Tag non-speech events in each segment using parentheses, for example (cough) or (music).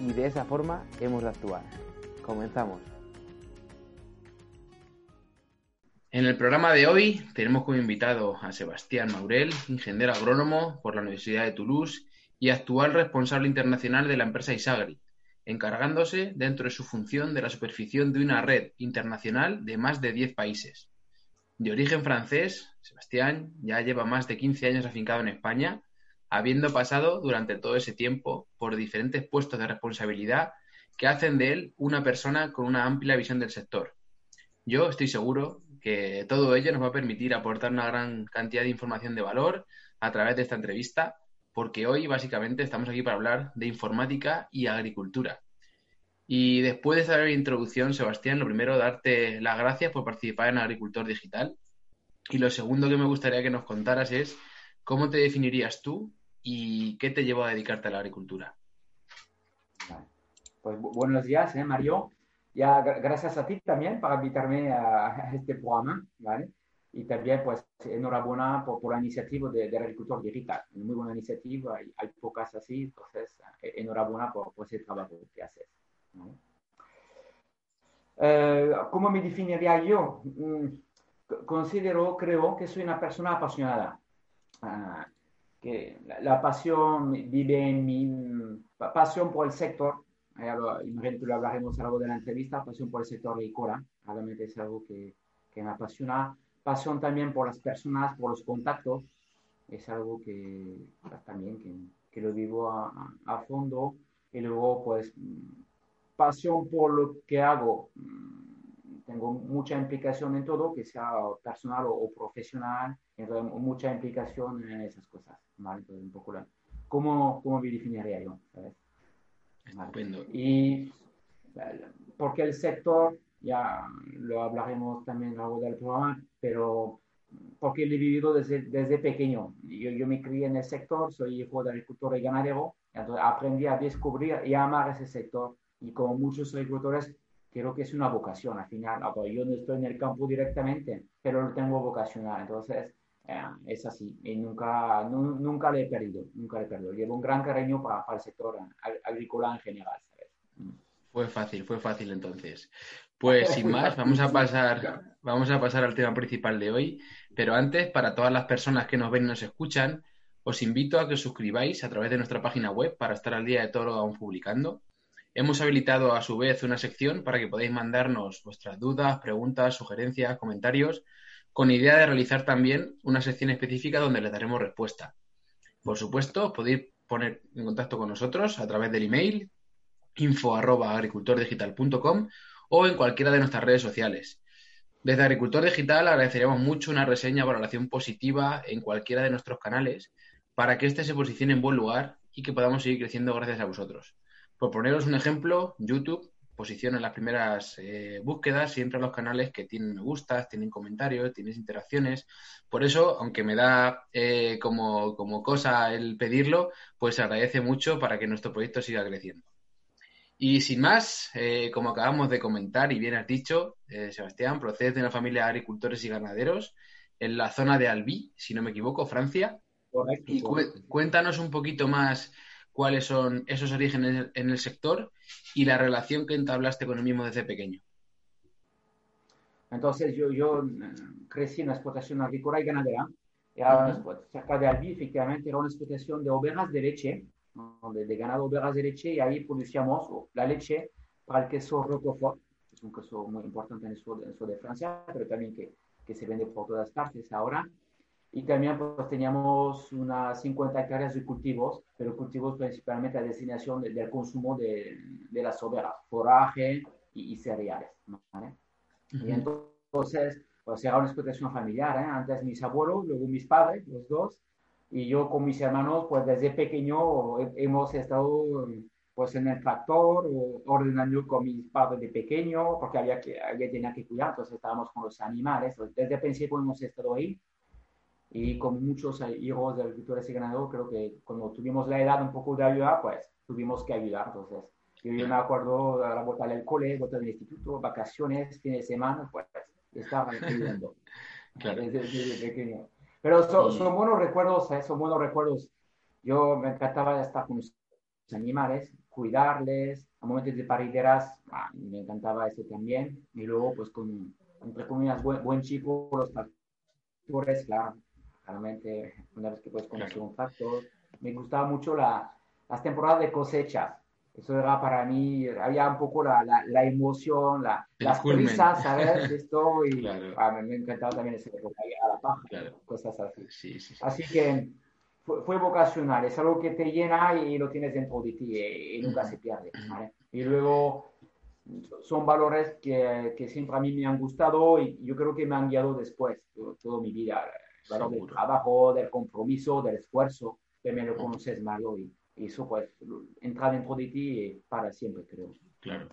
y de esa forma hemos de actuar. Comenzamos. En el programa de hoy tenemos como invitado a Sebastián Maurel, ingeniero agrónomo por la Universidad de Toulouse y actual responsable internacional de la empresa Isagri, encargándose dentro de su función de la superficie de una red internacional de más de 10 países. De origen francés, Sebastián ya lleva más de 15 años afincado en España habiendo pasado durante todo ese tiempo por diferentes puestos de responsabilidad que hacen de él una persona con una amplia visión del sector. Yo estoy seguro que todo ello nos va a permitir aportar una gran cantidad de información de valor a través de esta entrevista, porque hoy básicamente estamos aquí para hablar de informática y agricultura. Y después de esta breve introducción, Sebastián, lo primero, darte las gracias por participar en Agricultor Digital. Y lo segundo que me gustaría que nos contaras es cómo te definirías tú y qué te llevó a dedicarte a la agricultura. Pues buenos días, ¿eh, Mario. Ya, gracias a ti también para invitarme a, este programa, ¿vale? Y también, pues, enhorabuena por, por la iniciativa de, de, Agricultor Digital. Muy buena iniciativa, hay, hay pocas así, entonces, eh, enhorabuena por, por, ese trabajo que haces. ¿no? Eh, ¿Cómo me definiría yo? Mm, considero, creo que soy una persona apasionada. Uh, que la, la, pasión vive en mi pasión por el sector. Imagino que lo hablaremos a lo largo de la entrevista. Pasión por el sector agrícola. Realmente es algo que, que, me apasiona. Pasión también por las personas, por los contactos. Es algo que pues, también que, que, lo vivo a, a, fondo. Y luego, pues, pasión por lo que hago. Tengo mucha implicación en todo, que sea personal o, o profesional. Entonces, mucha implicación en esas cosas. ¿vale? Entonces, un poco la, ¿cómo, ¿cómo me definiría yo? ¿sabes? Estupendo. Y porque el sector, ya lo hablaremos también a lo largo del programa, pero porque lo he vivido desde, desde pequeño. Yo, yo, me crié en el sector, soy hijo de agricultor y ganadero, entonces aprendí a descubrir y a amar ese sector. Y como muchos agricultores, creo que es una vocación. Al final, yo no estoy en el campo directamente, pero lo tengo vocacional. Entonces, eh, es así y nunca, nu, nunca le he perdido, nunca le he perdido. Llevo un gran cariño para, el sector agrícola en general. ¿sabes? Fue fácil, fue fácil entonces. Pues sin más, (laughs) vamos a pasar, vamos a pasar al tema principal de hoy. Pero antes, para todas las personas que nos ven y nos escuchan, os invito a que os suscribáis a través de nuestra página web para estar al día de todo lo que vamos publicando. Hemos habilitado a su vez una sección para que podáis mandarnos vuestras dudas, preguntas, sugerencias, comentarios con idea de realizar también una sección específica donde les daremos respuesta. Por supuesto, podéis poner en contacto con nosotros a través del email info@agricultordigital.com o en cualquiera de nuestras redes sociales. Desde Agricultor Digital agradeceríamos mucho una reseña o valoración positiva en cualquiera de nuestros canales para que éste se posicione en buen lugar y que podamos seguir creciendo gracias a vosotros. Por poneros un ejemplo, YouTube posición en las primeras eh, búsquedas, siempre a los canales que tienen me gustas, tienen comentarios, tienes interacciones. Por eso, aunque me da eh, como, como cosa el pedirlo, pues se agradece mucho para que nuestro proyecto siga creciendo. Y sin más, eh, como acabamos de comentar y bien has dicho, Sebastián, procede de una familia de agricultores y ganaderos en la zona de Albi, si no me equivoco, Francia. Y cuéntanos un poquito más cuáles son esos orígenes en el sector y la relación que entablaste con el mismo desde pequeño. Entonces yo, yo mm, crecí en la explotación agrícola y ganadera. Era cerca de Albi, efectivamente, era una explotación de ovejas de leche, de, ganado ovejas de leche, y ahí producíamos la leche para el queso Roquefort, que es un queso muy importante en el sur, de Francia, pero también que, que se vende por todas partes ahora. Y también pues, teníamos unas 50 hectáreas de cultivos, pero cultivos principalmente a destinación del consumo de, de las ovejas, foraje y, cereales. Y entonces, pues era una explotación familiar. ¿eh? Antes mis abuelos, luego mis padres, los dos, y yo con mis hermanos, pues desde pequeño hemos estado pues en el tractor ordenando con mis padres de pequeño, porque había que, había tenía que cuidar, entonces estábamos con los animales. Desde el principio hemos estado ahí y con muchos hijos de agricultores y ganaderos, creo que cuando tuvimos la edad un poco de ayudar, pues tuvimos que ayudar. Entonces, yo, me acuerdo a la vuelta del cole, vuelta del instituto, vacaciones, fin de semana, pues estaba ayudando (laughs) claro. desde, pequeño. Pero son, buenos recuerdos, ¿eh? son buenos recuerdos. Yo me encantaba estar con los animales, cuidarles, a momentos de parideras, ah, me encantaba eso también. Y luego, pues, con, entre comillas, buen, buen chico, los pastores, claro, realmente una vez que puedes conocer un factor. Me gustaba mucho la, las temporadas de cosecha. Eso era para mí, había un poco la, la, emoción, la, las prisas, ¿sabes? Esto y (laughs) ah, me, encantaba también ese época, a la paja, cosas así. Sí, sí, así que fue, fue, vocacional, es algo que te llena y lo tienes dentro de ti y, nunca se pierde. ¿vale? Y luego son valores que, que, siempre a mí me han gustado y yo creo que me han guiado después, toda mi vida claro, del trabajo, del compromiso, del esfuerzo, que me lo conoces más y, eso pues entra dentro de ti para siempre, creo. Claro.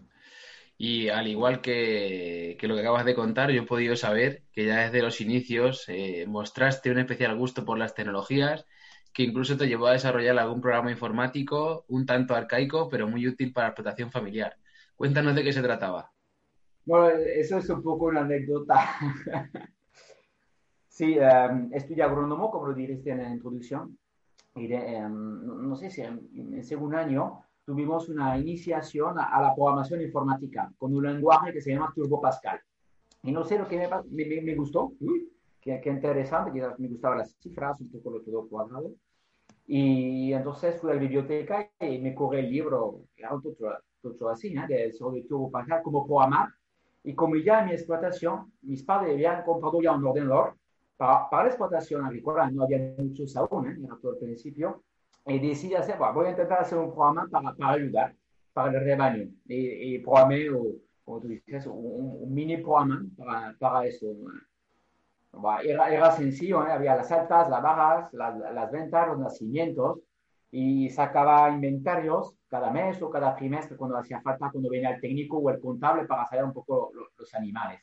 Y al igual que, que, lo que acabas de contar, yo he podido saber que ya desde los inicios eh, mostraste un especial gusto por las tecnologías, que incluso te llevó a desarrollar algún programa informático un tanto arcaico, pero muy útil para la explotación familiar. Cuéntanos de qué se trataba. Bueno, eso es un poco una anécdota. (laughs) Sí, um, estudié agrónomo, como lo dijiste en la introducción. Y em, no, sé si en, el segundo año tuvimos una iniciación a, la programación informática con un lenguaje que se llama Turbo Pascal. Y no sé lo que me, me, gustó, qué, interesante, quizás me gustaban las cifras, un poco lo todo cuadrado. Y entonces fui a la biblioteca y me corrí el libro, era todo, todo así, ¿no? de, sobre Turbo Pascal, como programar. Y como ya en mi explotación, mis padres habían comprado ya un ordenador para, la explotación agrícola, no había muchos aún, ¿eh? era todo principio, y decidí hacer, voy a intentar hacer un programa para, para ayudar, para el rebaño, y, y programé, como tú dices, un, mini programa para, para eso. era, era, sencillo, ¿eh? había las altas, las bajas, las, las ventas, los nacimientos, y sacaba inventarios cada mes o cada trimestre cuando hacía falta, cuando venía el técnico o el contable para saber un poco los, los animales.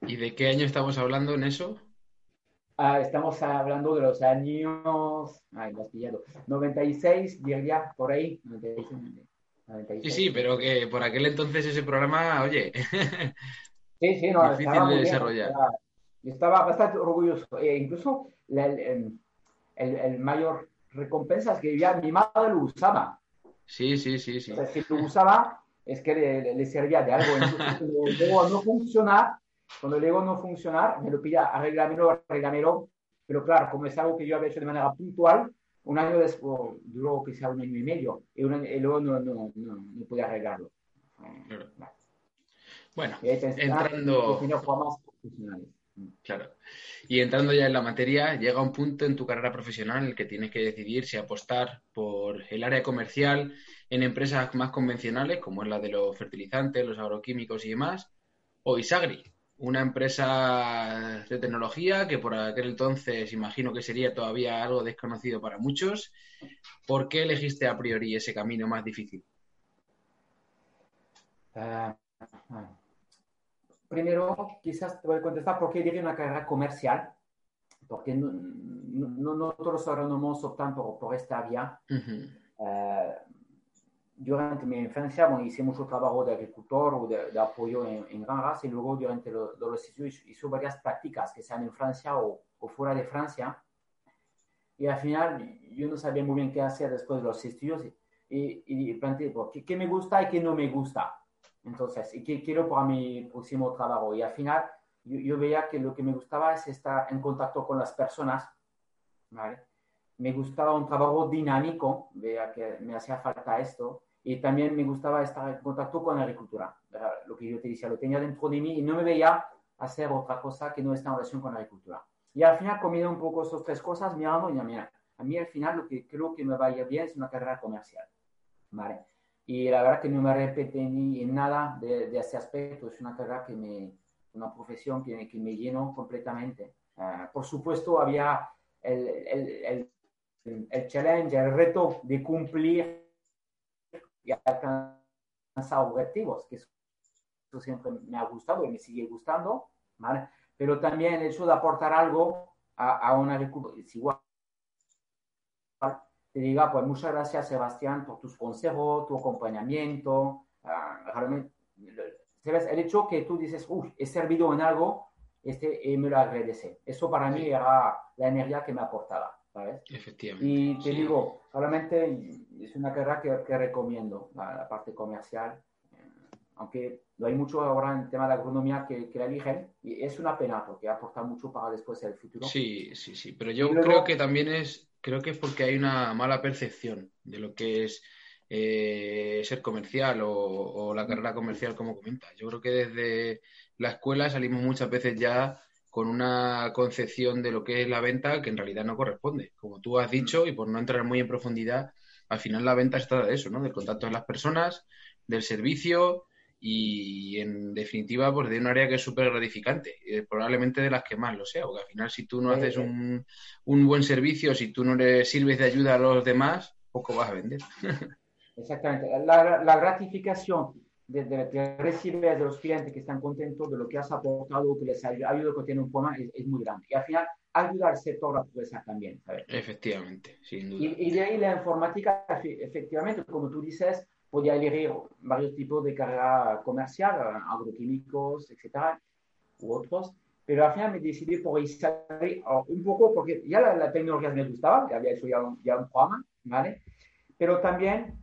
¿Y de qué año estamos hablando en eso? Ah, estamos hablando de los años, ay, lo has pillado, 96, diría, por ahí. 96, Sí, sí, pero que por aquel entonces ese programa, oye, (laughs) sí, sí, no, difícil de desarrollar. Yo estaba bastante orgulloso. E incluso el, el, el, mayor recompensa es que ya mi madre lo usaba. Sí, sí, sí, sí. O sea, si lo usaba es que le, le servía de algo. Entonces, (laughs) luego no funciona, cuando le digo no funcionar, me lo pilla, arreglamelo, arreglamelo. Pero claro, como es algo que yo había hecho de manera puntual, un año después, duró quizá un año y medio, y, luego no, no, no, no pude arreglarlo. Bueno, entrando... Claro. Y entrando ya en la materia, llega un punto en tu carrera profesional en el que tienes que decidir si apostar por el área comercial en empresas más convencionales, como es la de los fertilizantes, los agroquímicos y demás, o Isagri, una empresa de tecnología que por aquel entonces imagino que sería todavía algo desconocido para muchos. ¿Por qué elegiste a priori ese camino más difícil? Ah, ah. primero, quizás te voy a contestar por qué diría una carrera comercial, porque no, no, no todos los agrónomos optan por, por esta vía. Durante mi infancia bueno, hice mucho trabajo de agricultor o de, apoyo en, en, granjas y luego durante los estudios hice varias prácticas que sean en Francia o, o, fuera de Francia. Y al final yo no sabía muy bien qué hacer después de los estudios y, y, planteé ¿qué, qué, me gusta y qué no me gusta. Entonces, ¿y qué quiero para mi próximo trabajo? Y al final yo, yo veía que lo que me gustaba es estar en contacto con las personas, ¿vale? Me gustaba un trabajo dinámico, veía que me hacía falta esto y también me gustaba estar en contacto con la agricultura. Lo que yo te decía, lo tenía dentro de mí y no me veía hacer otra cosa que no esté en relación con la agricultura. Y al final, comiendo un poco esas tres cosas, mirando, y mira, a mí al final lo que creo que me va a ir bien es una carrera comercial. ¿vale? Y la verdad que no me repite ni en nada de, de, ese aspecto. Es una carrera que me, una profesión que, que me llenó completamente. Uh, por supuesto, había el, el, el, el challenge, el reto de cumplir y alcanzar objetivos, que eso siempre me ha gustado y me sigue gustando, ¿vale? Pero también el hecho de aportar algo a, a una es igual. Te diga, pues muchas gracias Sebastián por tus consejos, tu acompañamiento. Uh, realmente, ¿sabes? El hecho que tú dices, uff, he servido en algo, este, y me lo agradece. Eso para mí era la energía que me aportaba. ¿Sabes? Efectivamente. Y te sí. digo, realmente es una carrera que, que recomiendo, la, la, parte comercial, aunque no hay mucho ahora en el tema de agronomía que, que, la eligen, y es una pena porque aporta mucho para después el futuro. Sí, sí, sí, pero yo luego, creo que también es, creo que es porque hay una mala percepción de lo que es eh, ser comercial o, o, la carrera comercial, como comentas. Yo creo que desde la escuela salimos muchas veces ya con una concepción de lo que es la venta que en realidad no corresponde. Como tú has dicho, y por no entrar muy en profundidad, al final la venta está de eso, ¿no? Del contacto con las personas, del servicio y, en definitiva, pues de un área que es súper gratificante, eh, probablemente de las que más lo sea, porque al final si tú no haces un, un buen servicio, si tú no le sirves de ayuda a los demás, poco vas a vender. (laughs) Exactamente. La, la gratificación de, de, que recibes de los clientes que están contentos de lo que has aportado, que les ha ayudado, que tienen un problema, es, es, muy grande. Y al final, ayudar al sector la empresa también. ¿sabes? Efectivamente, sin duda. Y, y, de ahí la informática, efectivamente, como tú dices, podía elegir varios tipos de carrera comercial, agroquímicos, etcétera, u otros. Pero al final me decidí por Isabel, un poco porque ya la, la tecnología me gustaba, que había hecho ya un, ya un programa, ¿vale? Pero también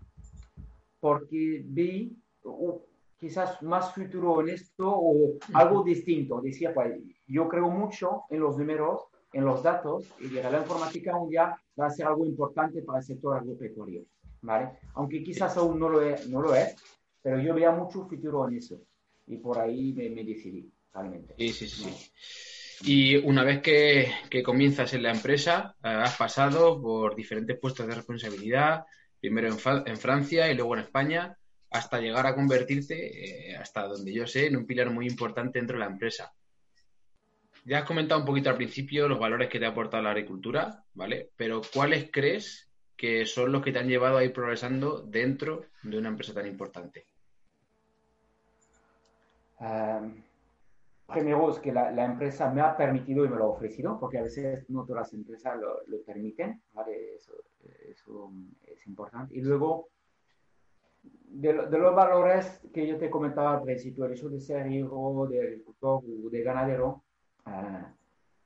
porque vi quizás más futuro en esto o algo distinto. Decía, pues yo creo mucho en los números, en los datos, y la informática un día va a ser algo importante para el sector agropecuario. ¿vale? Aunque quizás aún no lo, es, no lo es, pero yo veía mucho futuro en eso. Y por ahí me, me decidí, realmente. Sí, sí, sí. Y una vez que, que comienzas en la empresa, eh, has pasado por diferentes puestos de responsabilidad, primero en, en Francia y luego en España hasta llegar a convertirte, eh, hasta donde yo sé, en un pilar muy importante dentro de la empresa. Ya has comentado un poquito al principio los valores que te ha aportado la agricultura, ¿vale? Pero ¿cuáles crees que son los que te han llevado a ir progresando dentro de una empresa tan importante? Primero es que la, empresa me ha permitido y me lo ha ofrecido, porque a veces no todas las empresas lo, permiten, ¿vale? Eso es importante. Y luego, de, de, los valores que yo te comentaba al principio, el hecho de ser hijo de agricultor o de ganadero, uh,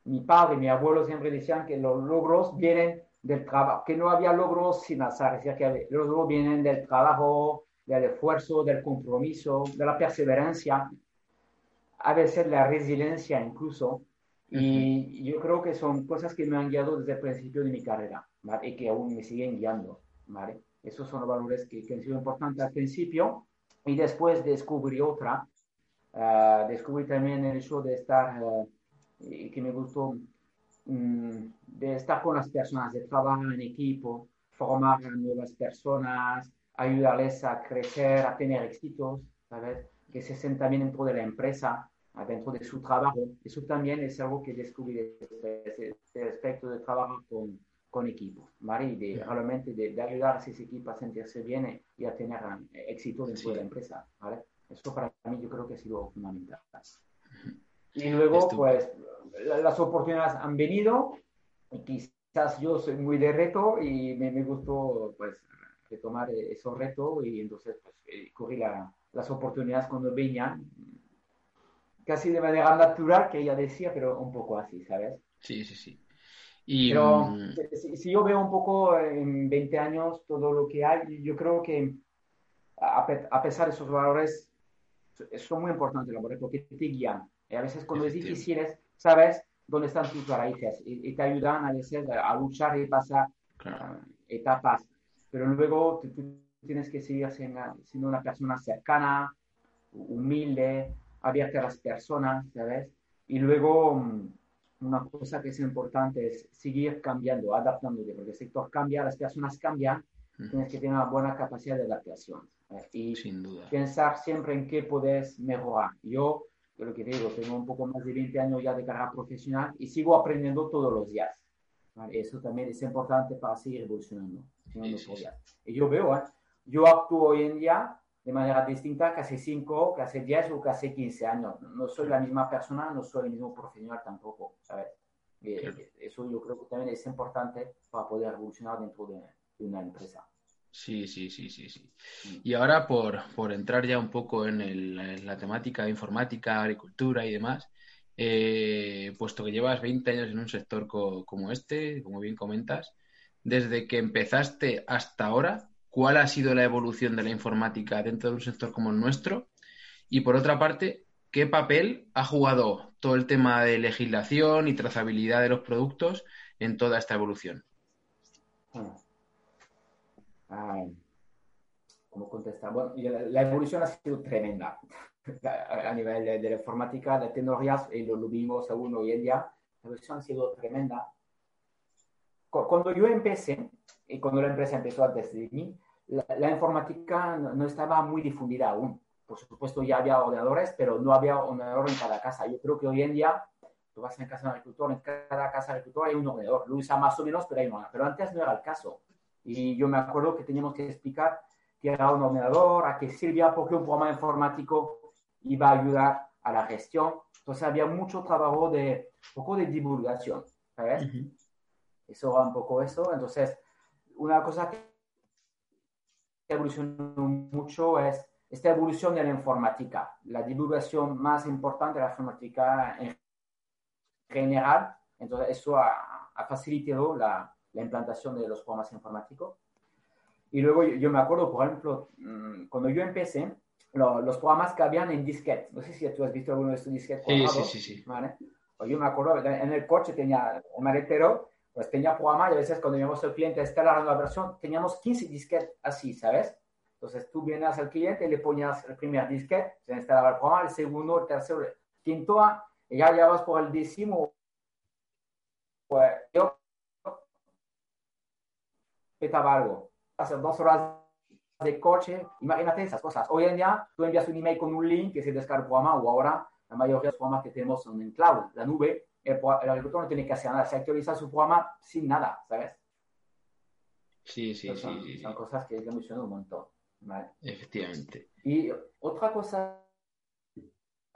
mi padre y mi abuelo siempre decían que los logros vienen del trabajo, que no había logros sin azar, es decir, que los logros vienen del trabajo, del esfuerzo, del compromiso, de la perseverancia, a veces la resiliencia incluso, y uh -huh. yo creo que son cosas que me han guiado desde el principio de mi carrera, ¿vale? y que aún me siguen guiando, ¿vale? Esos son los valores que, han sido importantes al principio y después descubrí otra. Uh, descubrí también el hecho de estar, uh, y que me gustó, um, de estar con las personas, de trabajar en equipo, formar a nuevas personas, ayudarles a crecer, a tener éxitos. Que se sientan bien dentro de la empresa, dentro de su trabajo. Eso también es algo que descubrí de este aspecto de trabajo con, con equipo, ¿vale? Y de, realmente de, de, ayudar a ese equipo a sentirse bien y a tener éxito dentro sí. de la empresa, ¿vale? Eso para mí yo creo que ha sido fundamental. Y luego, pues, las oportunidades han venido y quizás yo soy muy de reto y me, me gustó, pues, retomar esos retos y entonces, pues, eh, corrí las oportunidades cuando venían, casi de manera natural, que ella decía, pero un poco así, ¿sabes? Sí, sí, sí. Y, pero mm, si, yo veo un poco en 20 años todo lo que hay, yo creo que a, pesar de esos valores, son muy importantes porque te guían. Y a veces cuando es difícil, sabes dónde están tus raíces y, te ayudan a veces a luchar y pasar ah, etapas. Pero luego tú, tienes que seguir siendo, una persona cercana, humilde, abierta a las personas, ¿sabes? Y luego mm, una cosa que es importante es seguir cambiando, adaptándote, porque el sector cambia, las personas cambian, tienes que tener una buena capacidad de adaptación eh, y Sin duda. pensar siempre en qué puedes mejorar. Yo, lo que digo, tengo un poco más de 20 años ya de carrera profesional y sigo aprendiendo todos los días. Eso también es importante para seguir evolucionando. Y yo veo, ¿eh? yo actúo hoy en día de manera distinta que hace 5, que hace 10 o que hace 15 años. No soy la misma persona, no soy el mismo profesional tampoco, ¿sabes? Eso yo creo que también es importante para poder evolucionar dentro de, una empresa. Sí, sí, sí, sí, sí. Mm. Y ahora por, por entrar ya un poco en, el, la temática de informática, agricultura y demás, eh, puesto que llevas 20 años en un sector como este, como bien comentas, desde que empezaste hasta ahora, ¿cuál ha sido la evolución de la informática dentro de un sector como el nuestro? Y por otra parte, ¿qué papel ha jugado todo el tema de legislación y trazabilidad de los productos en toda esta evolución? Ah, ¿Cómo contestar? Bueno, la, evolución ha sido tremenda a, nivel de, la informática, de tecnologías, y lo, vimos aún hoy en día. La evolución ha sido tremenda. Cuando yo empecé, y cuando la empresa empezó antes de mí, la, informática no, estaba muy difundida aún. Por supuesto, ya había ordenadores, pero no había ordenador en cada casa. Yo creo que hoy en día, tú vas en casa de agricultor, en cada casa de agricultor hay un ordenador. Lo usa más o menos, pero hay uno. Pero antes no era el caso. Y yo me acuerdo que teníamos que explicar qué era un ordenador, a qué servía, porque un programa informático iba a ayudar a la gestión. Entonces había mucho trabajo de, un poco de divulgación, ¿sabes? Eso era un poco eso. Entonces, una cosa que evolucionó mucho es esta evolución de la informática, la divulgación más importante de la informática en general. Entonces, eso ha, ha facilitado la, la implantación de los programas informáticos. Y luego yo, me acuerdo, por ejemplo, mm, cuando yo empecé, los programas que habían en disquete. No sé si tú has visto alguno de estos disquetes. Sí, sí, sí, sí. ¿vale? Pues yo me acuerdo, en el coche tenía un maletero, pues tenía programa y a veces cuando íbamos al cliente a instalar la nueva versión, teníamos 15 disquetes así, ¿sabes? Entonces tú vienes al cliente y le ponías el primer disquete, se instalaba el programa, el segundo, el tercero, el quinto, y ya llevabas por el décimo. Pues yo petaba algo. Hacer dos horas de coche, imagínate esas cosas. Hoy en día tú envías un email con un link que se descarga el programa o ahora la mayoría de los programas que tenemos son en cloud, la nube. El, agricultor no tiene que hacer nada, se actualiza su programa sin nada, ¿sabes? Sí, sí, sí, son, cosas que evolucionan un montón. Efectivamente. Y otra cosa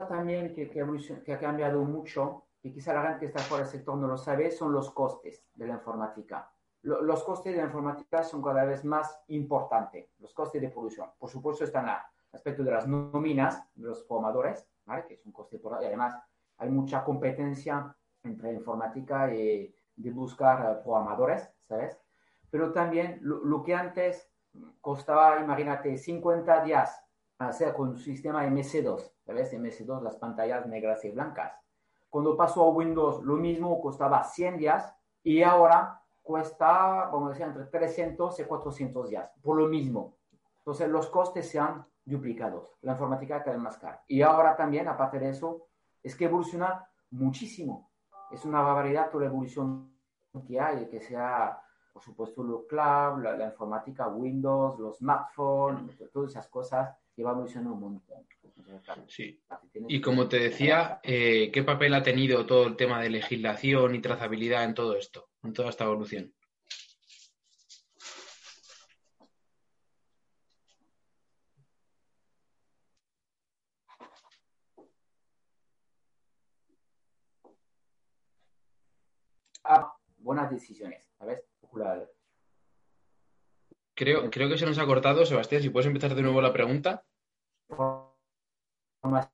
también que, que, que ha cambiado mucho, y quizá la gente que está fuera del sector no lo sabe, son los costes de la informática los costes de la informática son cada vez más importantes, los costes de producción. Por supuesto, están el aspecto de las nóminas de los programadores, que es un coste por y además hay mucha competencia entre informática y de buscar eh, programadores, ¿sabes? Pero también lo, que antes costaba, imagínate, 50 días hacer con un sistema MS2, ¿sabes? MS2, las pantallas negras y blancas. Cuando pasó a Windows, lo mismo costaba 100 días y ahora cuesta, como decía, entre 300 y 400 días, por lo mismo. Entonces, los costes se han duplicado. La informática cada vez más cara. Y ahora también, aparte de eso, es que evoluciona muchísimo. Es una barbaridad toda la evolución que hay, que sea, por supuesto, lo cloud, la, informática, Windows, los smartphones, todas esas cosas que va evolucionando un montón. Sí. Y como te decía, eh, ¿qué papel ha tenido todo el tema de legislación y trazabilidad en todo esto? en toda esta evolución? buenas decisiones, ¿sabes? Creo, creo que se nos ha cortado, Sebastián. Si puedes empezar de nuevo la pregunta. Información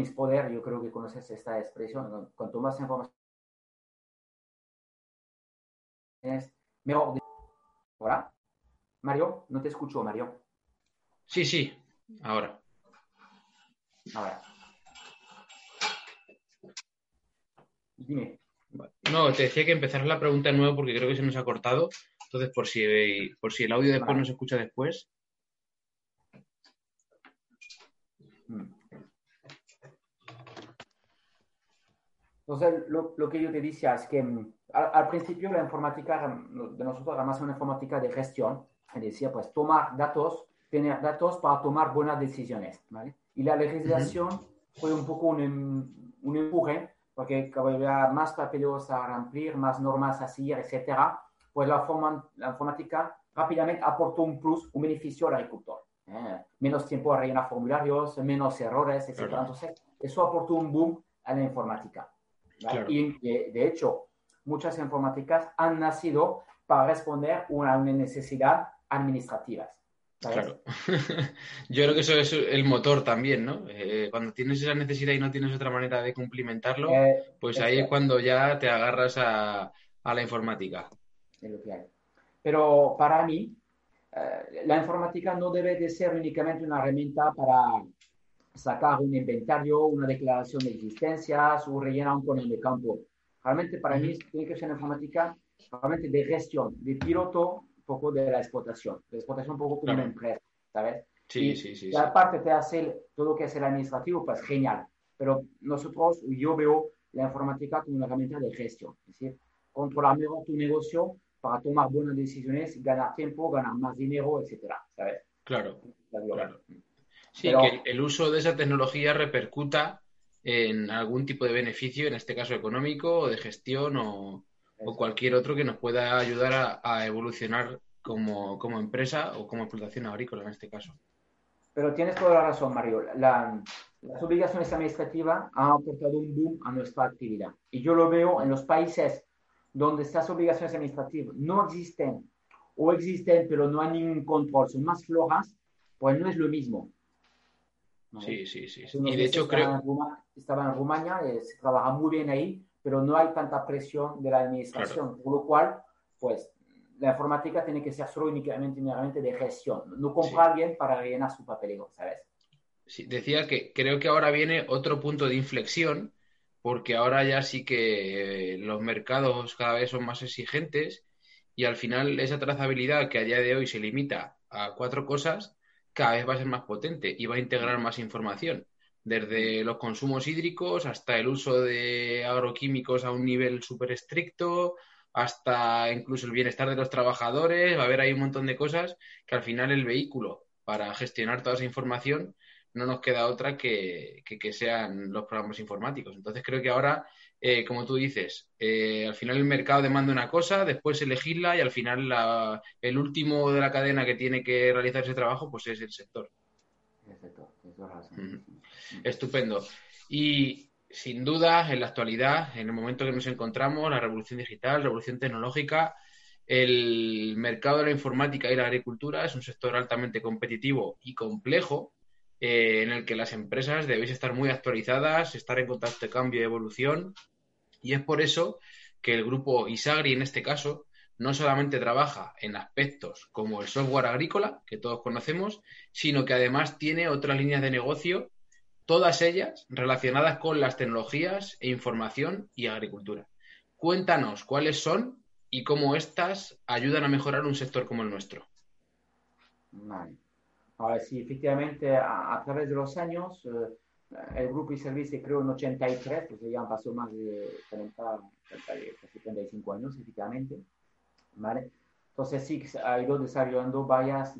es poder, yo creo que conoces esta expresión. Cuanto más información es mejor. ¿Hola? Mario, no te escucho, Mario. Sí, sí, ahora. Ahora. Dime. No, te decía que empezaras la pregunta de nuevo porque creo que se nos ha cortado. Entonces, por si, por si el audio después no se escucha después. Entonces, lo, que yo te decía es que mm, al, principio la informática de nosotros era más una informática de gestión, es decir, pues tomar datos, tener datos para tomar buenas decisiones, ¿vale? Y la legislación fue un poco un, un empuje, porque había más papeles a cumplir, más normas a seguir, etcétera pues la, la informática rápidamente aportó un plus, un beneficio al agricultor. ¿eh? Menos tiempo a rellenar formularios, menos errores, etc. Entonces, eso aportó un boom a la informática. Y de, hecho, muchas informáticas han nacido para responder a una necesidad administrativas. Claro. (laughs) Yo creo que eso es el motor también, ¿no? Eh, cuando tienes esa necesidad y no tienes otra manera de cumplimentarlo, eh, pues ahí es cuando ya te agarras a, a la informática. Pero para mí, eh, la informática no debe de ser únicamente una herramienta para sacar un inventario, una declaración de existencias o rellenar un cono de campo. Realmente para mí tiene que ser una informática realmente de gestión, de piloto poco de la explotación, de explotación un poco como una empresa, ¿sabes? Sí, sí, sí. Y aparte te hace todo lo que es el administrativo, pues genial. Pero nosotros, yo veo la informática como una herramienta de gestión, es decir, controlar mejor tu negocio para tomar buenas decisiones, ganar tiempo, ganar más dinero, etcétera, ¿sabes? Claro, claro. Sí, que el uso de esa tecnología repercuta en algún tipo de beneficio, en este caso económico o de gestión o, cualquier otro que nos pueda ayudar a, evolucionar como, empresa o como explotación agrícola en este caso. Pero tienes toda la razón, Mario. las obligaciones administrativas han aportado un boom a nuestra actividad. Y yo lo veo en los países donde estas obligaciones administrativas no existen o existen pero no hay ningún control, son más flojas, pues no es lo mismo. Sí, sí, sí. Y de hecho creo... estaba en Rumania, se trabaja muy bien ahí, pero no hay tanta presión de la administración, por lo cual, pues la informática tiene que ser solo únicamente, de gestión. No compra alguien para rellenar su papeleo, ¿sabes? Sí, decía que creo que ahora viene otro punto de inflexión porque ahora ya sí que los mercados cada vez son más exigentes y al final esa trazabilidad que a día de hoy se limita a cuatro cosas, cada vez va a ser más potente y va a integrar más información, desde los consumos hídricos hasta el uso de agroquímicos a un nivel súper estricto, hasta incluso el bienestar de los trabajadores, va a haber ahí un montón de cosas que al final el vehículo para gestionar toda esa información no nos queda otra que, que, sean los programas informáticos. Entonces creo que ahora, eh, como tú dices, eh, al final el mercado demanda una cosa, después elegirla y al final la, el último de la cadena que tiene que realizar ese trabajo pues es el sector. Estupendo. Y sin duda, en la actualidad, en el momento que nos encontramos, la revolución digital, revolución tecnológica, el mercado de la informática y la agricultura es un sector altamente competitivo y complejo eh, en el que las empresas debéis estar muy actualizadas, estar en contacto de cambio y evolución. Y es por eso que el grupo Isagri, en este caso, no solamente trabaja en aspectos como el software agrícola, que todos conocemos, sino que además tiene otras líneas de negocio, todas ellas relacionadas con las tecnologías e información y agricultura. Cuéntanos cuáles son y cómo éstas ayudan a mejorar un sector como el nuestro. Ahora sí, efectivamente, a, través de los años, eh, el grupo y servicio se creó en 83, pues ya han pasado más de 30, 35 años, efectivamente. ¿vale? Entonces sí ha ido desarrollando varias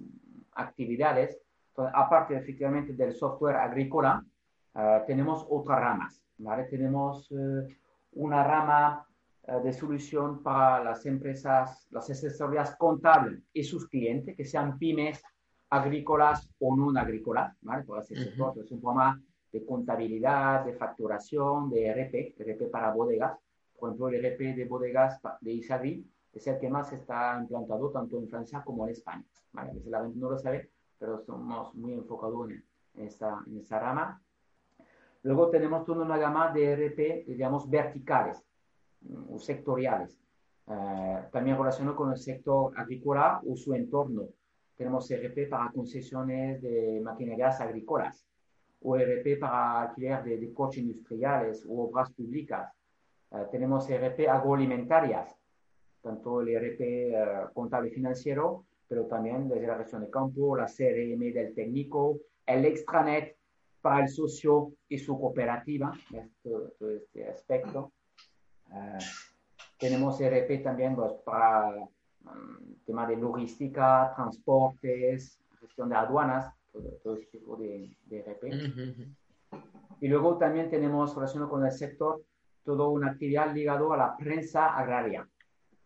actividades. aparte efectivamente del software agrícola, eh, tenemos otras ramas. ¿vale? Tenemos eh, una rama de solución para las empresas, las asesorías contables y sus clientes, que sean pymes agrícolas o no agrícolas, ¿vale? Por así decirlo. Es un programa de contabilidad, de facturación, de RP, RP para bodegas, Por ejemplo, el ERP de bodegas de Isagri es el que más está implantado tanto en Francia como en España. ¿vale? La gente no lo sabe, pero somos muy enfocados en, esta, en esta rama. Luego tenemos toda una gama de ERP, digamos, verticales mm, o sectoriales. Eh, también relacionado con el sector agrícola o su entorno. Tenemos ERP para concesiones de maquinarias agrícolas o ERP para alquiler de, coches industriales o obras públicas. Eh, tenemos ERP agroalimentarias, tanto el ERP eh, contable financiero, pero también desde la gestión de campo, la CRM del técnico, el extranet para el socio y su cooperativa, todo, este aspecto. Uh, tenemos ERP también pues, para um, tema de logística, transportes, gestión de aduanas, todo, todo ese tipo de, de ERP. Y luego también tenemos relacionado con el sector toda una actividad ligada a la prensa agraria.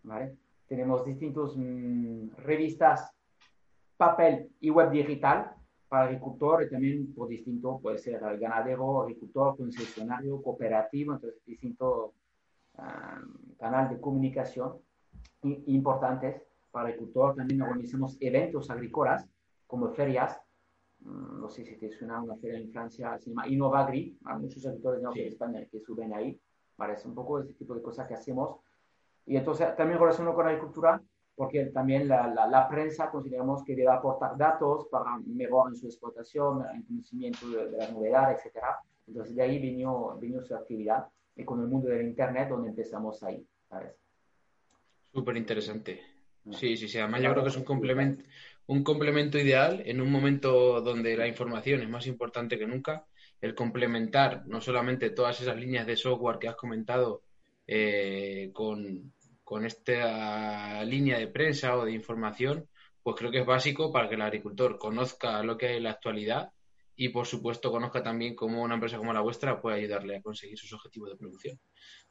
¿vale? Tenemos distintas mm, revistas, papel y web digital para agricultor y también por distinto, puede ser ganadero, agricultor, concesionario, cooperativo, entonces distintos um, canales de comunicación importantes para agricultor. También organizamos eventos agrícolas como ferias. Mm, no sé si te suena una feria en Francia, se llama Innovagri. Hay muchos agricultores de España que suben ahí. Parece un poco ese tipo de cosas que hacemos y entonces también relacionado con la agricultura, porque también la, la, prensa consideramos que debe aportar datos para mejorar en su explotación, en conocimiento de, la novedad, etc. Entonces de ahí vino, vino su actividad y con el mundo del Internet donde empezamos ahí. ¿sabes? Súper interesante. Ah. Sí, sí, sí. Además yo creo que es un complemento, un complemento ideal en un momento donde la información es más importante que nunca. El complementar no solamente todas esas líneas de software que has comentado eh, con, con esta línea de prensa o de información, pues creo que es básico para que el agricultor conozca lo que hay en la actualidad y, por supuesto, conozca también cómo una empresa como la vuestra puede ayudarle a conseguir sus objetivos de producción.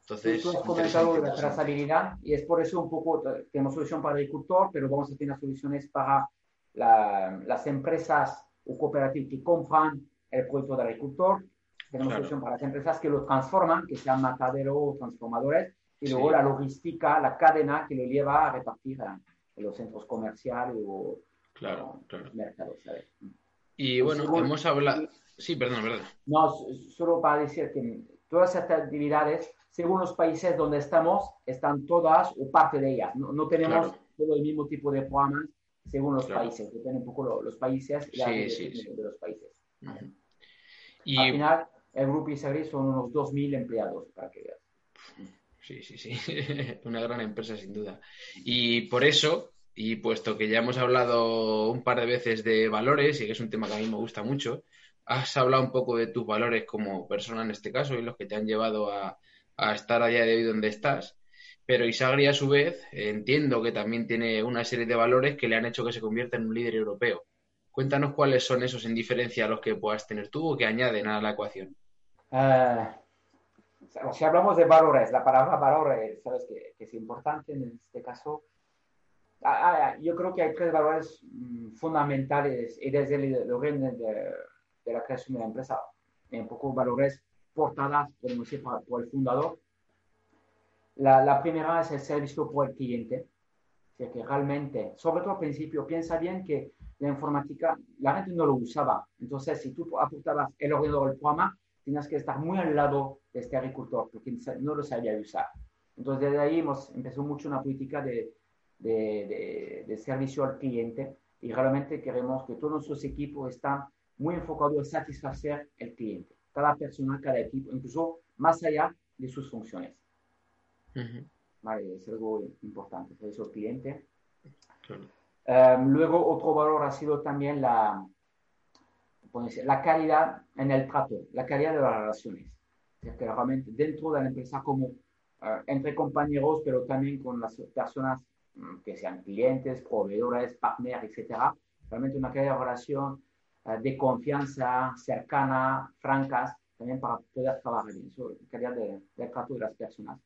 Entonces, tú has comentado de la trazabilidad y es por eso un poco tenemos solución para el agricultor, pero vamos a tener soluciones para las empresas o cooperativas que compran el producto del agricultor. Tenemos solución para las empresas que lo transforman, que sean mataderos o transformadores y luego la logística, la cadena que lo lleva a repartir en los centros comerciales o, claro, claro. mercados. Y pues bueno, hemos hablado... Sí, perdón, perdón. No, solo para decir que todas estas actividades, según los países donde estamos, están todas o parte de ellas. No, no tenemos todo el mismo tipo de programas según los países. Depende un poco los países y la sí, de los países. y... Al final, el grupo ISAGRI son unos 2.000 empleados, para que. Sí, sí, sí. (laughs) Una gran empresa, sin duda. Y por eso, y puesto que ya hemos hablado un par de veces de valores, y que es un tema que a mí me gusta mucho, has hablado un poco de tus valores como persona en este caso y los que te han llevado a, estar allá de hoy donde estás. Pero Isagri, a su vez, entiendo que también tiene una serie de valores que le han hecho que se convierta en un líder europeo. Cuéntanos cuáles son esos en diferencia a los que puedas tener tú o que añaden a la ecuación. Uh, si hablamos de valores, la palabra valores, sabes que, es importante en este caso. Ah, ah, yo creo que hay tres valores mm, fundamentales y desde el origen de, la creación de la empresa, un poco valores portadas, decir, por, el fundador. La, la, primera es el servicio por el cliente. O sea, que realmente, sobre todo al principio, piensa bien que la informática, la gente no lo usaba. Entonces, si tú apuntabas el ordenador del programa, tienes que estar muy al lado de este agricultor porque no lo sabía usar. Entonces, desde ahí hemos empezado mucho una política de, de, de, servicio al cliente y realmente queremos que todos nuestros equipos están muy enfocados a satisfacer el cliente, cada persona, cada equipo, incluso más allá de sus funciones. vale, es algo importante, servicio al cliente. Em, luego, otro valor ha sido también la, la calidad en el trato, la calidad de las relaciones. que realmente dentro de la empresa, como eh, entre compañeros, pero también con las personas mm, que sean clientes, proveedores, partners, etcétera, realmente una calidad de relación eh, de confianza, cercana, francas, también para poder trabajar bien. Eso, calidad de, del trato de las personas.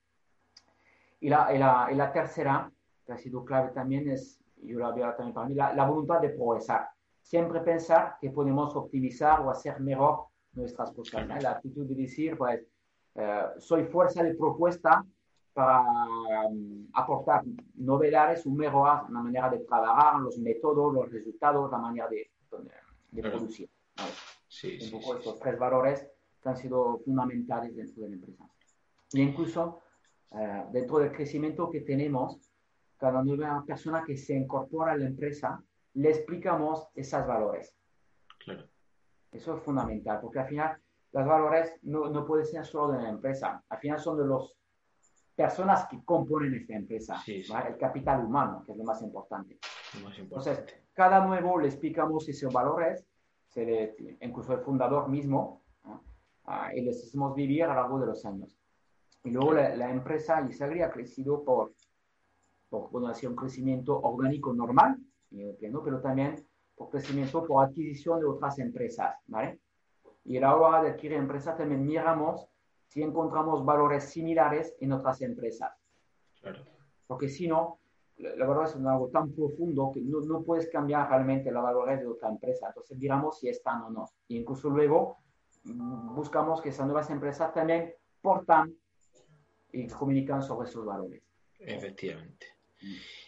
Y la, y la, y la tercera, que ha sido clave también, es, yo la veo también para mí, la, la voluntad de progresar siempre pensar que podemos optimizar o hacer mejor nuestras cosas. La actitud de decir, pues, eh, soy fuerza de propuesta para um, aportar novedades, un mejorar la manera de trabajar, los métodos, los resultados, la manera de, de producir. Sí, un poco estos tres valores que han sido fundamentales dentro de la empresa. Y incluso uh, dentro del crecimiento que tenemos, cada nueva persona que se incorpora a la empresa, le explicamos esos valores. Claro. Eso es fundamental, porque al final los valores no, no pueden ser solo de la empresa, al final son de las personas que componen esta empresa, el capital humano, que es lo más importante. Entonces, cada nuevo le explicamos esos valores, se le, incluso el fundador mismo, ah, y les hacemos vivir a lo largo de los años. Y luego la, la, empresa Isagri ha crecido por, por bueno, ha sido un crecimiento orgánico normal, pero también por crecimiento, por adquisición de otras empresas, ¿vale? Y a la hora de adquirir empresas también miramos si encontramos valores similares en otras empresas. Porque si no, la valor es algo tan profundo que no, no, puedes cambiar realmente la valores de otra empresa. Entonces, miramos si están o no. E incluso luego mm, buscamos que esas nuevas empresas también portan y comunican sobre sus valores. Efectivamente.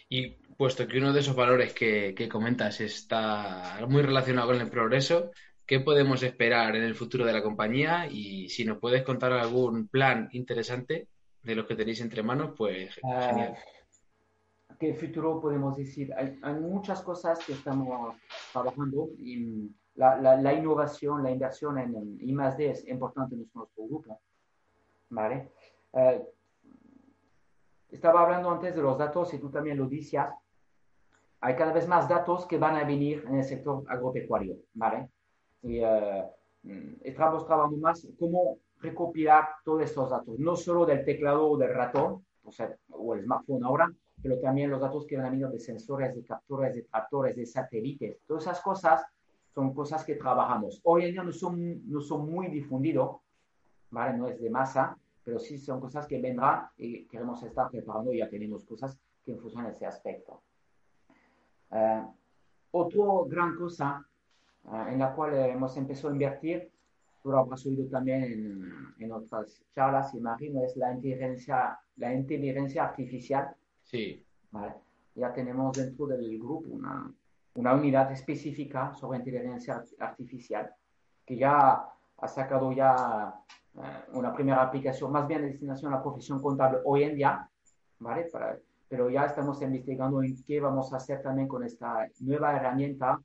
Y puesto que uno de esos valores que, que, comentas está muy relacionado con el progreso, ¿qué podemos esperar en el futuro de la compañía? Y si nos puedes contar algún plan interesante de los que tenéis entre manos, pues uh, genial. ¿Qué futuro podemos decir? Hay, hay, muchas cosas que estamos trabajando. Y la, la, la innovación, la inversión en, en I+D es importante en nuestro grupo. ¿Vale? Uh, estaba hablando antes de los datos y tú también lo decías. Hay cada vez más datos que van a venir en el sector agropecuario, ¿vale? Y uh, estamos trabajando más cómo recopilar todos estos datos, no solo del teclado o del ratón, o, sea, o el smartphone ahora, pero también los datos que van a venir de sensores, de capturas, de tractores, de satélites. Todas esas cosas son cosas que trabajamos. Hoy en día no son, no son muy difundidos, ¿vale? No es de masa, pero sí son cosas que vendrán y queremos estar preparando y ya tenemos cosas que en ese aspecto. Uh, otra gran cosa uh, en la cual hemos empezado a invertir, tú lo habrás oído también en, en, otras charlas, imagino, es la inteligencia, la inteligencia artificial. Sí. Vale. Ya tenemos dentro del grupo una, una unidad específica sobre inteligencia artificial que ya ha sacado ya eh, una primera aplicación más bien de destinación a la profesión contable hoy en día, ¿vale? pero ya estamos investigando en qué vamos a hacer también con esta nueva herramienta,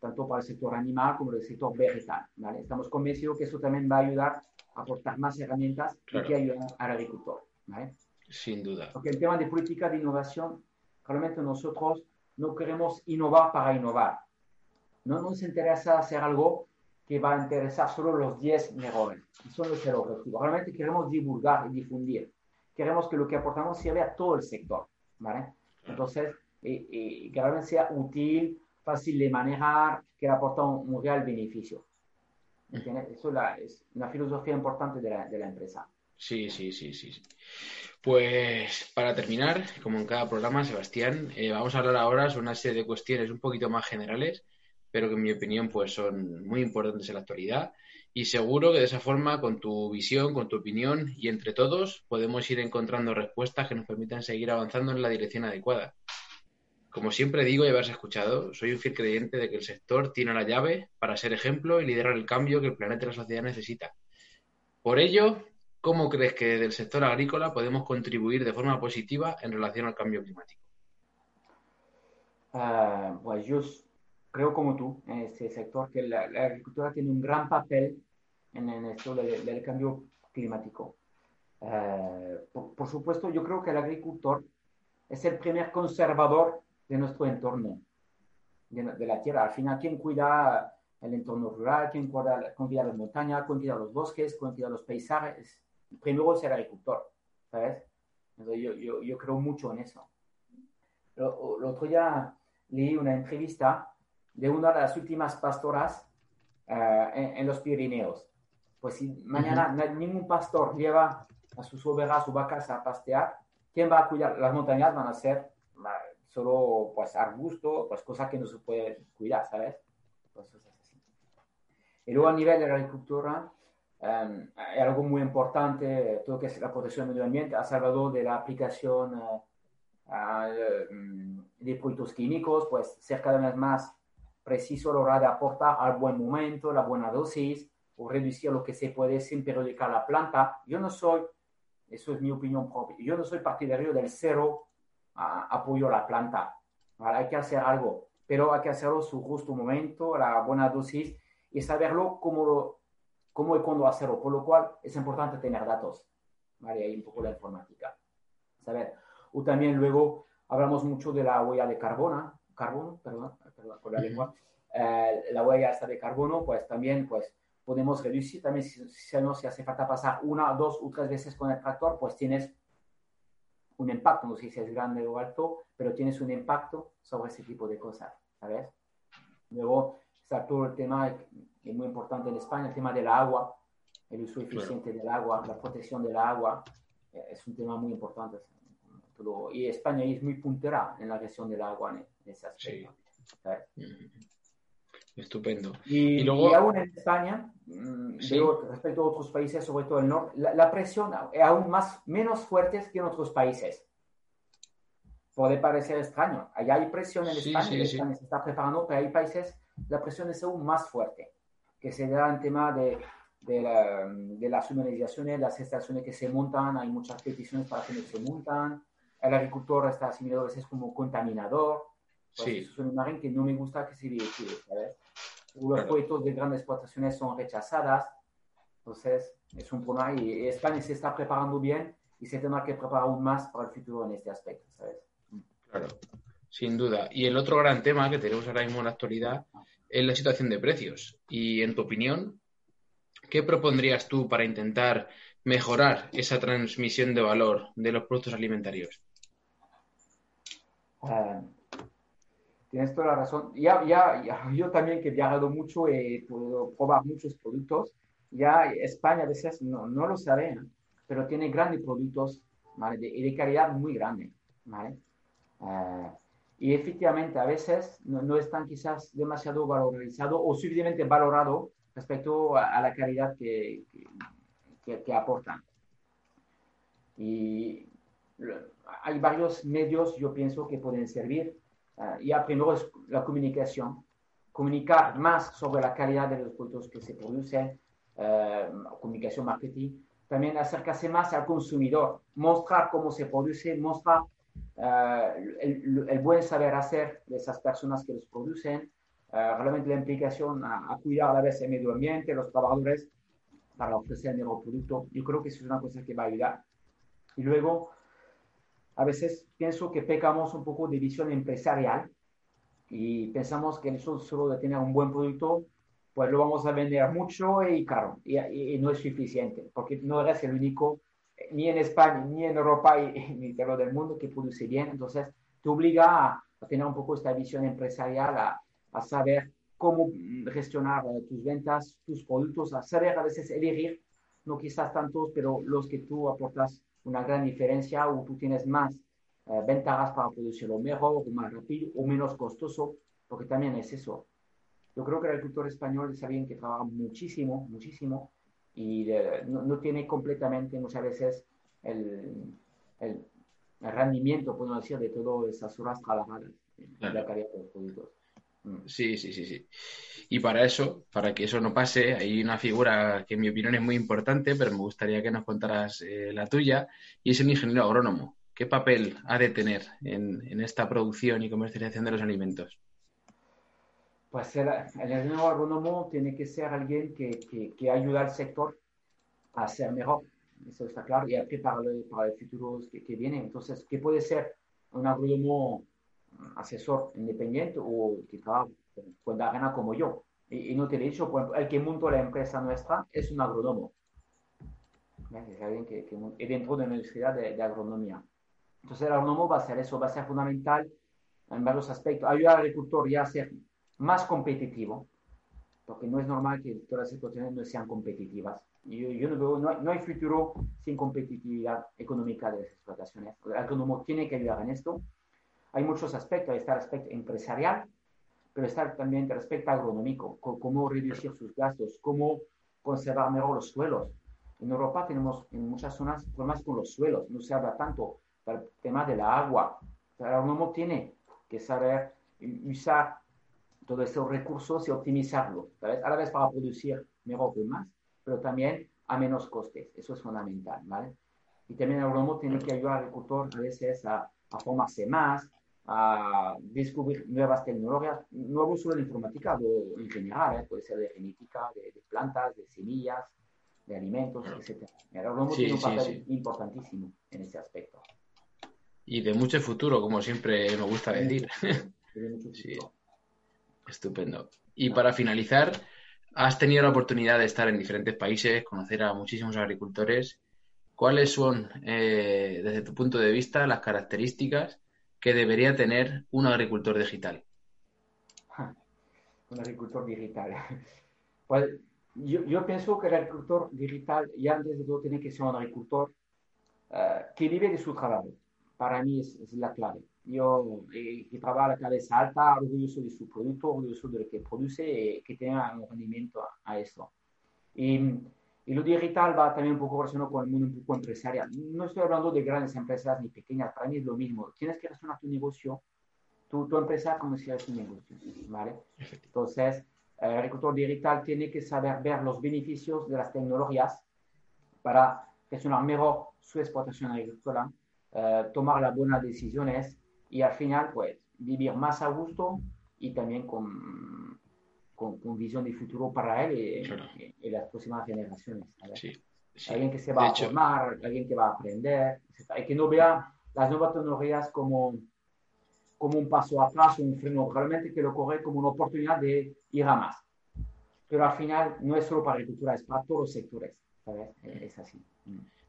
tanto para el sector animal como el sector vegetal, ¿vale? Estamos convencidos que eso también va a ayudar a aportar más herramientas y que ayuden al agricultor, ¿vale? Sin duda. Porque el tema de política de innovación, realmente nosotros no queremos innovar para innovar. No nos interesa hacer algo que va a interesar solo los 10 mejores. Eso no es el objetivo. Realmente queremos divulgar y difundir. Queremos que lo que aportamos sirva a todo el sector. ¿vale? Entonces, que realmente sea útil, fácil de manejar, que aporte un, un real beneficio. ¿Entiendes? Eso es, la, es, una filosofía importante de la, de la empresa. Sí, sí, sí, sí. Pues para terminar, como en cada programa, Sebastián, eh, vamos a hablar ahora sobre una serie de cuestiones un poquito más generales pero que en mi opinión pues son muy importantes en la actualidad y seguro que de esa forma con tu visión, con tu opinión y entre todos podemos ir encontrando respuestas que nos permitan seguir avanzando en la dirección adecuada. Como siempre digo y haberse escuchado, soy un fiel creyente de que el sector tiene la llave para ser ejemplo y liderar el cambio que el planeta y la sociedad necesita. Por ello, ¿cómo crees que del sector agrícola podemos contribuir de forma positiva en relación al cambio climático? Uh, pues yo creo como tú en este sector que la, agricultura tiene un gran papel en, esto del, cambio climático. Eh, por, supuesto, yo creo que el agricultor es el primer conservador de nuestro entorno, de, la tierra. Al final, ¿quién cuida el entorno rural? ¿Quién cuida, cuida las montañas? ¿Quién cuida los bosques? ¿Quién cuida los paisajes? Primero es el agricultor, ¿sabes? Entonces, yo, yo, yo creo mucho en eso. El otro día leí una entrevista de una de las últimas pastoras uh, en, los Pirineos. Pues si mañana uh -huh. ningún pastor lleva a sus ovejas, a sus vacas a pastear, ¿quién va a cuidar? Las montañas van a ser solo pues arbusto, pues cosas que no se puede cuidar, ¿sabes? Pues, y luego a nivel de la agricultura, Um, hay algo muy importante, todo que es la protección del medio ambiente, ha salvado de la aplicación uh, de productos químicos, pues ser cada vez más preciso a la hora de aportar al buen momento, la buena dosis, o reducir lo que se puede sin perjudicar la planta. Yo no soy, eso es mi opinión propia, yo no soy partidario del cero uh, apoyo a la planta. ¿vale? Hay que hacer algo, pero hay que hacerlo su justo momento, la buena dosis y saberlo cómo, cómo y cuándo hacerlo. Por lo cual es importante tener datos. ¿vale? Ahí un poco la informática. Saber. O también luego hablamos mucho de la huella de carbono, carbono, perdón, perdón por la lengua, eh, la huella esta de carbono, pues también pues, podemos reducir, también si, si, no, si hace falta pasar una, dos o tres veces con el tractor, pues tienes un impacto, no sé si es grande o alto, pero tienes un impacto sobre ese tipo de cosas, ¿sabes? Luego está todo el tema, que es muy importante en España, el tema del agua, el uso eficiente claro. del agua, la protección del agua, eh, es un tema muy importante. Y España es muy puntera en la gestión del agua en, ese aspecto. Sí. Estupendo. Y, y, luego... y, aún en España, sí. veo, respecto a otros países, sobre todo el norte, la, la, presión es aún más, menos fuerte que en otros países. Puede parecer extraño. Allá hay presión en España, sí, sí, España se está preparando, pero hay países, la presión es aún más fuerte, que se da en tema de, de, la, de las humanizaciones, las estaciones que se montan, hay muchas peticiones para que no se montan, el agricultor está asimilado a veces como contaminador, pues sí. es una imagen que no me gusta que se vehicule, ¿sabes? Los claro. proyectos de grandes explotaciones son rechazadas, entonces es un problema y España se está preparando bien y se tendrá que preparar aún más para el futuro en este aspecto, ¿sabes? Claro, sin duda. Y el otro gran tema que tenemos ahora mismo en la actualidad es la situación de precios. Y en tu opinión, ¿qué propondrías tú para intentar mejorar esa transmisión de valor de los productos alimentarios? Uh, tienes toda la razón. Ya, ya, ya, (laughs) yo también que he viajado mucho he podido probar muchos productos. Ya España a veces no, no lo sabe, ¿eh? pero tiene grandes productos ¿vale? de, de, calidad muy grande. ¿vale? Uh, y efectivamente a veces no, no, están quizás demasiado valorizados o suficientemente valorados respecto a, a, la calidad que, que, que aportan. Y hay varios medios, yo pienso, que pueden servir. Uh, ya primero es la comunicación, comunicar más sobre la calidad de los productos que se producen, uh, comunicación, marketing, también acercarse más al consumidor, mostrar cómo se produce, mostrar uh, el, buen saber hacer de esas personas que los producen, realmente la implicación a, a, cuidar a la vez el medio ambiente, los trabajadores, para ofrecer el nuevo producto. Yo creo que eso es una cosa que va a ayudar. Y luego, a veces pienso que pecamos un poco de visión empresarial y pensamos que eso solo de tener un buen producto, pues lo vamos a vender mucho y caro. Y, y, y no es suficiente, porque no eres el único, ni en España, ni en Europa, (laughs) y, ni en del mundo que produce bien. Entonces, te obliga a, a tener un poco esta visión empresarial, a, a saber cómo gestionar uh, tus ventas, tus productos, a saber a veces elegir, no quizás tantos, pero los que tú aportas una gran diferencia o tú tienes más uh, ventajas para producirlo mejor o más rápido o menos costoso, porque también es eso. Yo creo que el agricultor español es alguien que trabaja muchísimo, muchísimo y uh, no, no, tiene completamente muchas veces el, el, rendimiento, podemos decir, de todas esas horas trabajadas en claro. la calidad de los productos. Sí, sí, sí, sí. Y para eso, para que eso no pase, hay una figura que en mi opinión es muy importante, pero me gustaría que nos contaras eh, la tuya, y es el ingeniero agrónomo. ¿Qué papel ha de tener en, esta producción y comercialización de los alimentos? Pues el, ingeniero agrónomo tiene que ser alguien que, que, que ayuda al sector a ser mejor, eso está claro, y a prepararlo para el futuro que, que viene. Entonces, ¿qué puede ser un agrónomo asesor independiente o que trabaja con la gana como yo. Y, y, no te he dicho, por ejemplo, el que montó la empresa nuestra es un agrónomo. Es alguien que, que es dentro de la Universidad de, de, Agronomía. Entonces el agrónomo va a ser eso, va a ser fundamental en varios aspectos. Ayudar al agricultor ya a ser más competitivo, porque no es normal que todas las explotaciones no sean competitivas. Yo, yo no, veo, no, no, hay, futuro sin competitividad económica de las explotaciones. El agrónomo tiene que ayudar en esto hay muchos aspectos, está el aspecto empresarial, pero está también el aspecto agronómico, cómo reducir sus gastos, cómo conservar mejor los suelos. En Europa tenemos en muchas zonas problemas con los suelos, no se habla tanto del tema de la agua. El agrónomo tiene que saber usar todos esos recursos y optimizarlo, a la vez para producir mejor y más, pero también a menos costes. Eso es fundamental, ¿vale? Y también el agrónomo tiene que ayudar al agricultor a veces a, a formarse más, a descubrir nuevas tecnologías, no solo de informática, o en general, ¿eh? puede ser de genética, de, plantas, de semillas, de alimentos, etc. El agrónomo tiene un papel importantísimo en ese aspecto. Y de mucho futuro, como siempre me gusta decir. (laughs) Sí. Estupendo. Y para finalizar, has tenido la oportunidad de estar en diferentes países, conocer a muchísimos agricultores. ¿Cuáles son, eh, desde tu punto de vista, las características que debería tener un agricultor digital? Un agricultor digital. (laughs) Pues yo, pienso que el agricultor digital ya antes de todo tiene que ser un agricultor eh, que vive de su trabajo. Para mí es, es la clave yo eh, que trabaja la cabeza alta, orgulloso de su producto, orgulloso de lo que produce y que tenga un rendimiento a, eso. Y, y, lo digital va también un poco relacionado con el mundo un poco empresarial. No estoy hablando de grandes empresas ni pequeñas, para mí es lo mismo. Tienes que relacionar tu negocio, tu, tu empresa como si fuera tu negocio, ¿vale? Entonces, el agricultor digital tiene que saber ver los beneficios de las tecnologías para gestionar mejor su explotación agrícola, eh, tomar las buenas decisiones y al final, pues, vivir más a gusto y también con, con, visión de futuro para él y, las próximas generaciones. Alguien que se va a formar, alguien que va a aprender, y que no vea las nuevas tecnologías como, como un paso atrás, un freno, realmente que lo coge como una oportunidad de ir a más. Pero al final no es solo para agricultura, es para todos los sectores. Es así.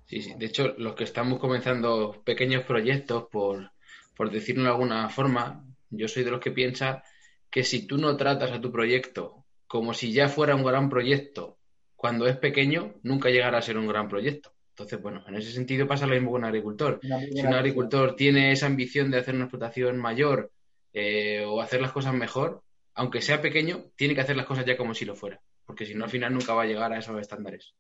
Sí, sí. De hecho, los que estamos comenzando pequeños proyectos por, por decirlo de alguna forma, yo soy de los que piensa que si tú no tratas a tu proyecto como si ya fuera un gran proyecto, cuando es pequeño, nunca llegará a ser un gran proyecto. Entonces, bueno, en ese sentido pasa lo mismo con un agricultor. Si un agricultor tiene esa ambición de hacer una explotación mayor eh, o hacer las cosas mejor, aunque sea pequeño, tiene que hacer las cosas ya como si lo fuera, porque si no, al final nunca va a llegar a esos estándares.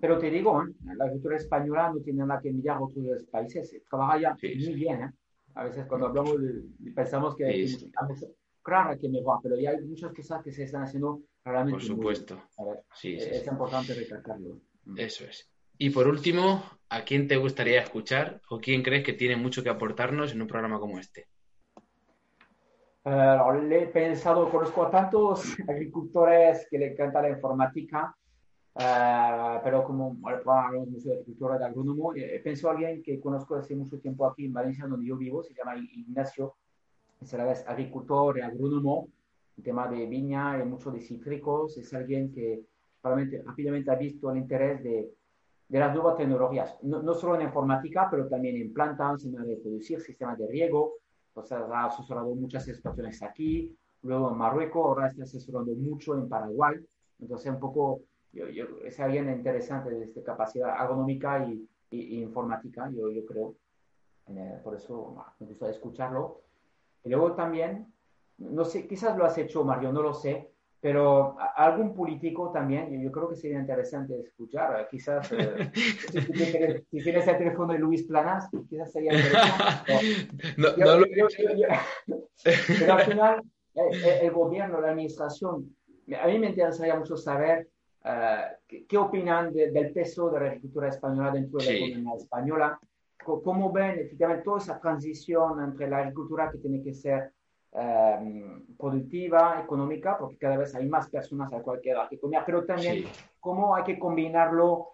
Pero te digo, ¿eh? la agricultura española no tiene nada que mirar a otros países, trabaja ya muy bien. ¿eh? A veces cuando hablamos pensamos que sí, claro que mejor, pero ya hay muchas cosas que se están haciendo realmente. Por supuesto. sí, es, importante recalcarlo. Mm. Eso es. Y por último, ¿a quién te gustaría escuchar o quién crees que tiene mucho que aportarnos en un programa como este? Uh, le he pensado, conozco a tantos (laughs) agricultores que le encanta la informática Uh, pero como hablamos mucho de agricultura de agrónomo, eh, pienso a alguien que conozco hace mucho tiempo aquí en Valencia, donde yo vivo, se llama Ignacio, es agricultor y agrónomo, en tema de viña y mucho de cítricos, es alguien que probablemente rápidamente ha visto el interés de, de las nuevas tecnologías, no, no, solo en informática, pero también en plantas, en de producir, sistemas de riego, sea, ha asesorado muchas situaciones aquí, luego en Marruecos, ahora está asesorando mucho en Paraguay, entonces un poco yo, es alguien interesante de esta capacidad agronómica y, informática, yo, yo creo. Eh, por eso me gusta escucharlo. Y luego también, no sé, quizás lo has hecho, Mario, no lo sé, pero algún político también, yo, creo que sería interesante escuchar. Quizás, eh, (laughs) si, tienes el teléfono de Luis Planas, quizás sería interesante. pero al final, eh, el, gobierno, la administración, a mí me interesaría mucho saber eh, ¿qué, opinan del peso de la agricultura española dentro de la economía española? ¿Cómo ven efectivamente toda esa transición entre la agricultura que tiene que ser eh, productiva, económica, porque cada vez hay más personas a cualquier que comer, pero también cómo hay que combinarlo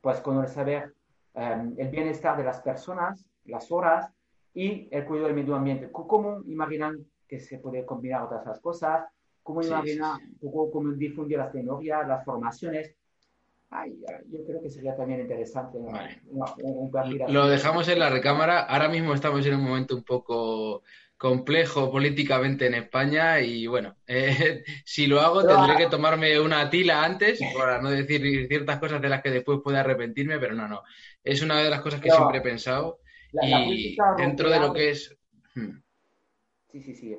pues, con el saber eh, el bienestar de las personas, las horas y el cuidado del medio ambiente. ¿Cómo imaginan que se puede combinar otras cosas? Cómo un poco cómo difundir las tecnologías, las formaciones. Ay, yo creo que sería también interesante. Lo dejamos en la recámara. Ahora mismo estamos en un momento un poco complejo políticamente en España y bueno, eh, (laughs) si lo hago tendré que tomarme una tila antes para no decir ciertas cosas de las que después pueda arrepentirme, pero no, no. Es una de las cosas que siempre he pensado y dentro de lo que es... Hmm. Sí, sí, sí,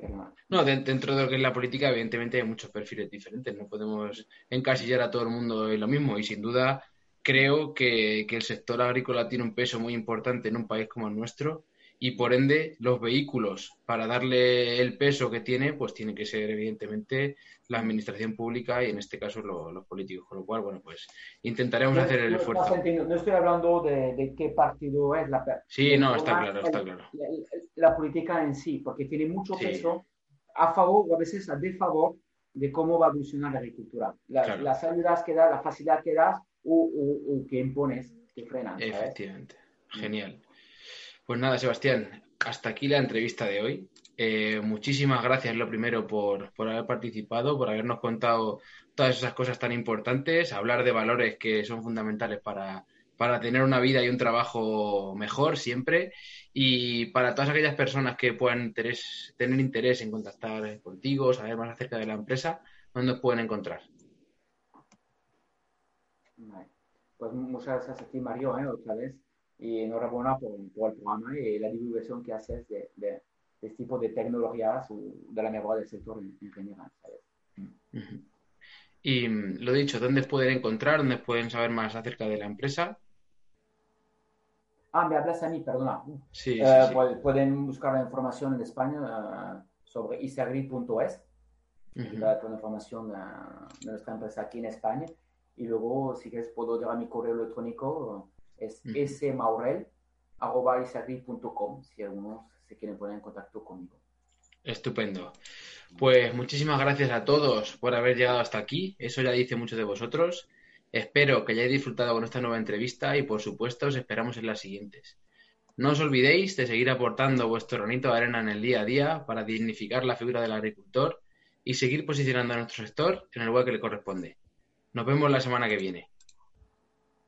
No, dentro de lo que es la política, evidentemente hay muchos perfiles diferentes. No podemos encasillar a todo el mundo en lo mismo. Y sin duda, creo que, que el sector agrícola tiene un peso muy importante en un país como el nuestro y por ende los vehículos para darle el peso que tiene, pues tienen que ser evidentemente la administración pública y en este caso los políticos. Con lo cual, bueno, pues intentaremos hacer el esfuerzo. No estoy hablando de, qué partido es la. Sí, no, está claro, está claro. La, política en sí, porque tiene mucho peso a favor o a veces a desfavor de cómo va a evolucionar la agricultura. Las ayudas que das, la facilidad que das o, que impones que frenan. Efectivamente. Genial. Pues nada, Sebastián, hasta aquí la entrevista de hoy. Eh, muchísimas gracias, lo primero, por, haber participado, por habernos contado todas esas cosas tan importantes, hablar de valores que son fundamentales para, tener una vida y un trabajo mejor siempre. Y para todas aquellas personas que puedan tener interés en contactar contigo, saber más acerca de la empresa, ¿dónde nos pueden encontrar? Pues muchas gracias a Mario, ¿eh? otra vez y enhorabuena por, por, el programa y la divulgación que haces de, este tipo de tecnologías o de la mejora del sector en, general. Y mm, lo dicho, ¿dónde pueden encontrar, dónde pueden saber más acerca de la empresa? Ah, me hablas a mí, perdona. Sí, eh, Pueden buscar la información en España uh, sobre isagri.es, toda la información de, de, nuestra empresa aquí en España. Y luego, si quieres, puedo dar mi correo electrónico es smaurel.com si algunos se quieren poner en contacto conmigo. Estupendo. Pues muchísimas gracias a todos por haber llegado hasta aquí. Eso ya dice mucho de vosotros. Espero que hayáis disfrutado con esta nueva entrevista y por supuesto os esperamos en las siguientes. No os olvidéis de seguir aportando vuestro granito de arena en el día a día para dignificar la figura del agricultor y seguir posicionando a nuestro sector en el lugar que le corresponde. Nos vemos la semana que viene.